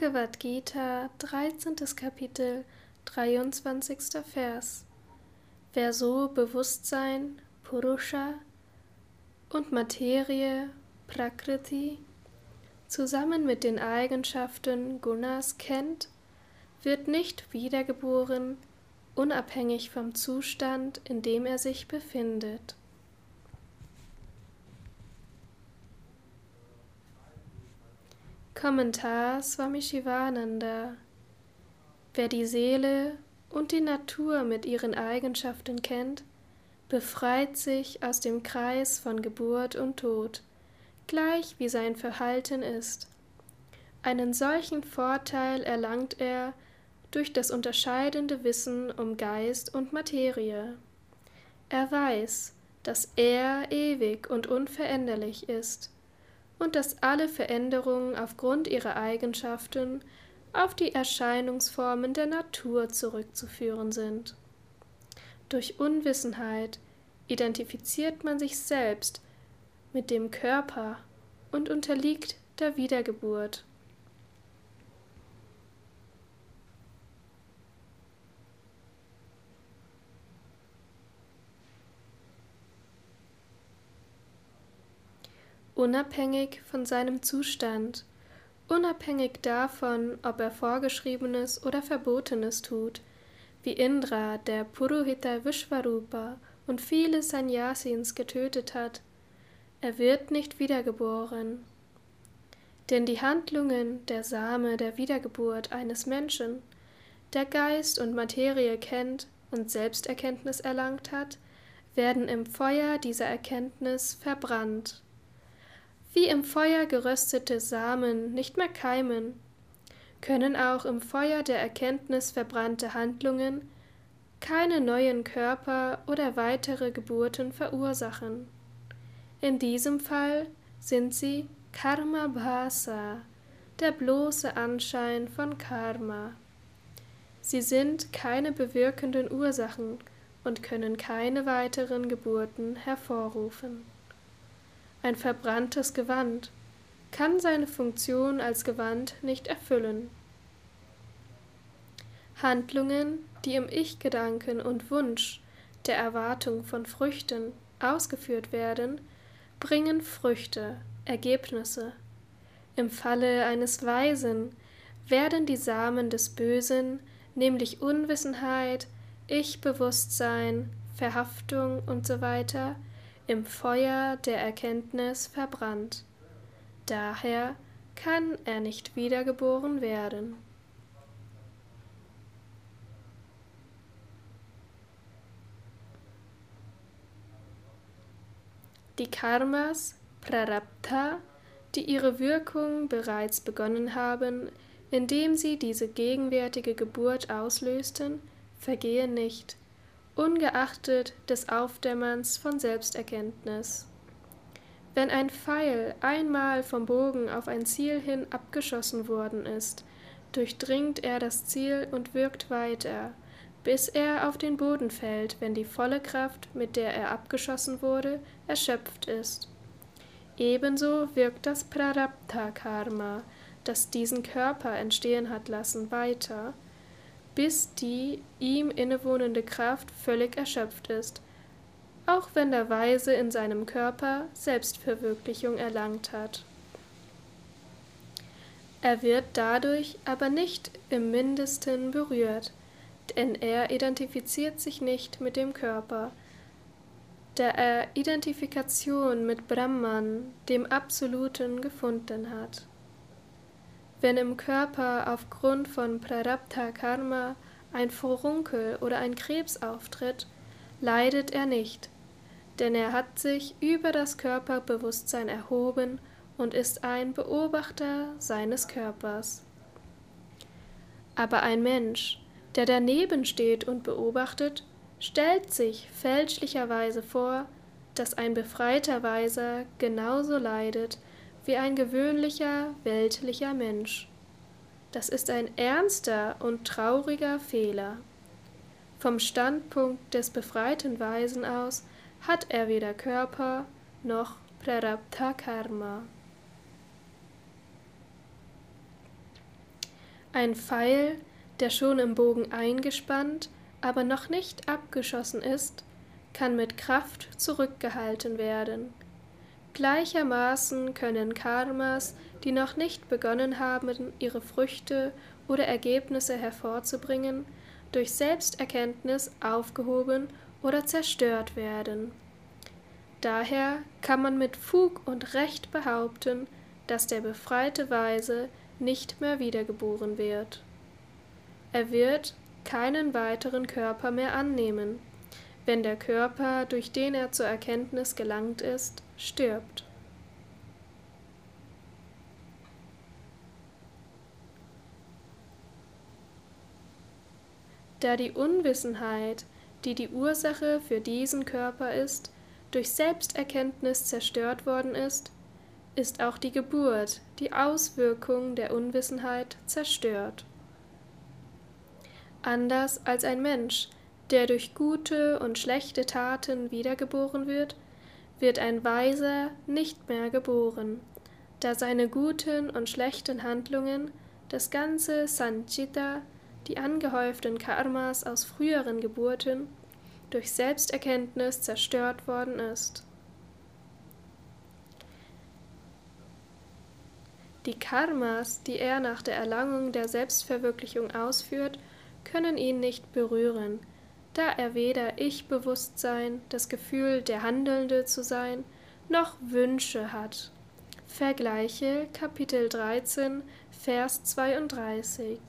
Bhagavad Gita, 13. Kapitel, 23. Vers. Wer so Bewusstsein, Purusha, und Materie, Prakriti, zusammen mit den Eigenschaften Gunas kennt, wird nicht wiedergeboren, unabhängig vom Zustand, in dem er sich befindet. Kommentar Swami Shivananda Wer die Seele und die Natur mit ihren Eigenschaften kennt, befreit sich aus dem Kreis von Geburt und Tod, gleich wie sein Verhalten ist. Einen solchen Vorteil erlangt er durch das unterscheidende Wissen um Geist und Materie. Er weiß, dass er ewig und unveränderlich ist und dass alle Veränderungen aufgrund ihrer Eigenschaften auf die Erscheinungsformen der Natur zurückzuführen sind. Durch Unwissenheit identifiziert man sich selbst mit dem Körper und unterliegt der Wiedergeburt. Unabhängig von seinem Zustand, unabhängig davon, ob er Vorgeschriebenes oder Verbotenes tut, wie Indra, der Purohita Vishvarupa und viele Sanyasins getötet hat. Er wird nicht wiedergeboren. Denn die Handlungen, der Same der Wiedergeburt eines Menschen, der Geist und Materie kennt und Selbsterkenntnis erlangt hat, werden im Feuer dieser Erkenntnis verbrannt wie im Feuer geröstete Samen nicht mehr keimen, können auch im Feuer der Erkenntnis verbrannte Handlungen keine neuen Körper oder weitere Geburten verursachen. In diesem Fall sind sie Karma Bhasa, der bloße Anschein von Karma. Sie sind keine bewirkenden Ursachen und können keine weiteren Geburten hervorrufen. Ein verbranntes Gewand kann seine Funktion als Gewand nicht erfüllen. Handlungen, die im Ich-Gedanken und Wunsch der Erwartung von Früchten ausgeführt werden, bringen Früchte, Ergebnisse. Im Falle eines Weisen werden die Samen des Bösen, nämlich Unwissenheit, Ich-Bewusstsein, Verhaftung usw., im Feuer der Erkenntnis verbrannt. Daher kann er nicht wiedergeboren werden. Die Karmas, Prarabdha, die ihre Wirkung bereits begonnen haben, indem sie diese gegenwärtige Geburt auslösten, vergehen nicht, ungeachtet des Aufdämmerns von Selbsterkenntnis. Wenn ein Pfeil einmal vom Bogen auf ein Ziel hin abgeschossen worden ist, durchdringt er das Ziel und wirkt weiter, bis er auf den Boden fällt, wenn die volle Kraft, mit der er abgeschossen wurde, erschöpft ist. Ebenso wirkt das Prarabdha Karma, das diesen Körper entstehen hat lassen, weiter, bis die ihm innewohnende Kraft völlig erschöpft ist, auch wenn der Weise in seinem Körper Selbstverwirklichung erlangt hat. Er wird dadurch aber nicht im mindesten berührt, denn er identifiziert sich nicht mit dem Körper, der er Identifikation mit Brahman, dem Absoluten, gefunden hat. Wenn im Körper aufgrund von Prarabdha Karma ein Furunkel oder ein Krebs auftritt, leidet er nicht, denn er hat sich über das Körperbewusstsein erhoben und ist ein Beobachter seines Körpers. Aber ein Mensch, der daneben steht und beobachtet, stellt sich fälschlicherweise vor, dass ein befreiter Weiser genauso leidet wie ein gewöhnlicher weltlicher Mensch. Das ist ein ernster und trauriger Fehler. Vom Standpunkt des befreiten Weisen aus hat er weder Körper noch Prarabdha Karma. Ein Pfeil, der schon im Bogen eingespannt, aber noch nicht abgeschossen ist, kann mit Kraft zurückgehalten werden. Gleichermaßen können Karmas, die noch nicht begonnen haben, ihre Früchte oder Ergebnisse hervorzubringen, durch Selbsterkenntnis aufgehoben oder zerstört werden. Daher kann man mit Fug und Recht behaupten, dass der befreite Weise nicht mehr wiedergeboren wird. Er wird keinen weiteren Körper mehr annehmen, wenn der Körper, durch den er zur Erkenntnis gelangt ist, stirbt. Da die Unwissenheit, die die Ursache für diesen Körper ist, durch Selbsterkenntnis zerstört worden ist, ist auch die Geburt, die Auswirkung der Unwissenheit zerstört. Anders als ein Mensch, der durch gute und schlechte Taten wiedergeboren wird, wird ein Weiser nicht mehr geboren, da seine guten und schlechten Handlungen, das ganze Sanchita, die angehäuften Karmas aus früheren Geburten, durch Selbsterkenntnis zerstört worden ist. Die Karmas, die er nach der Erlangung der Selbstverwirklichung ausführt, können ihn nicht berühren, da er weder Ich-Bewusstsein, das Gefühl, der Handelnde zu sein, noch Wünsche hat. Vergleiche Kapitel 13, Vers 32.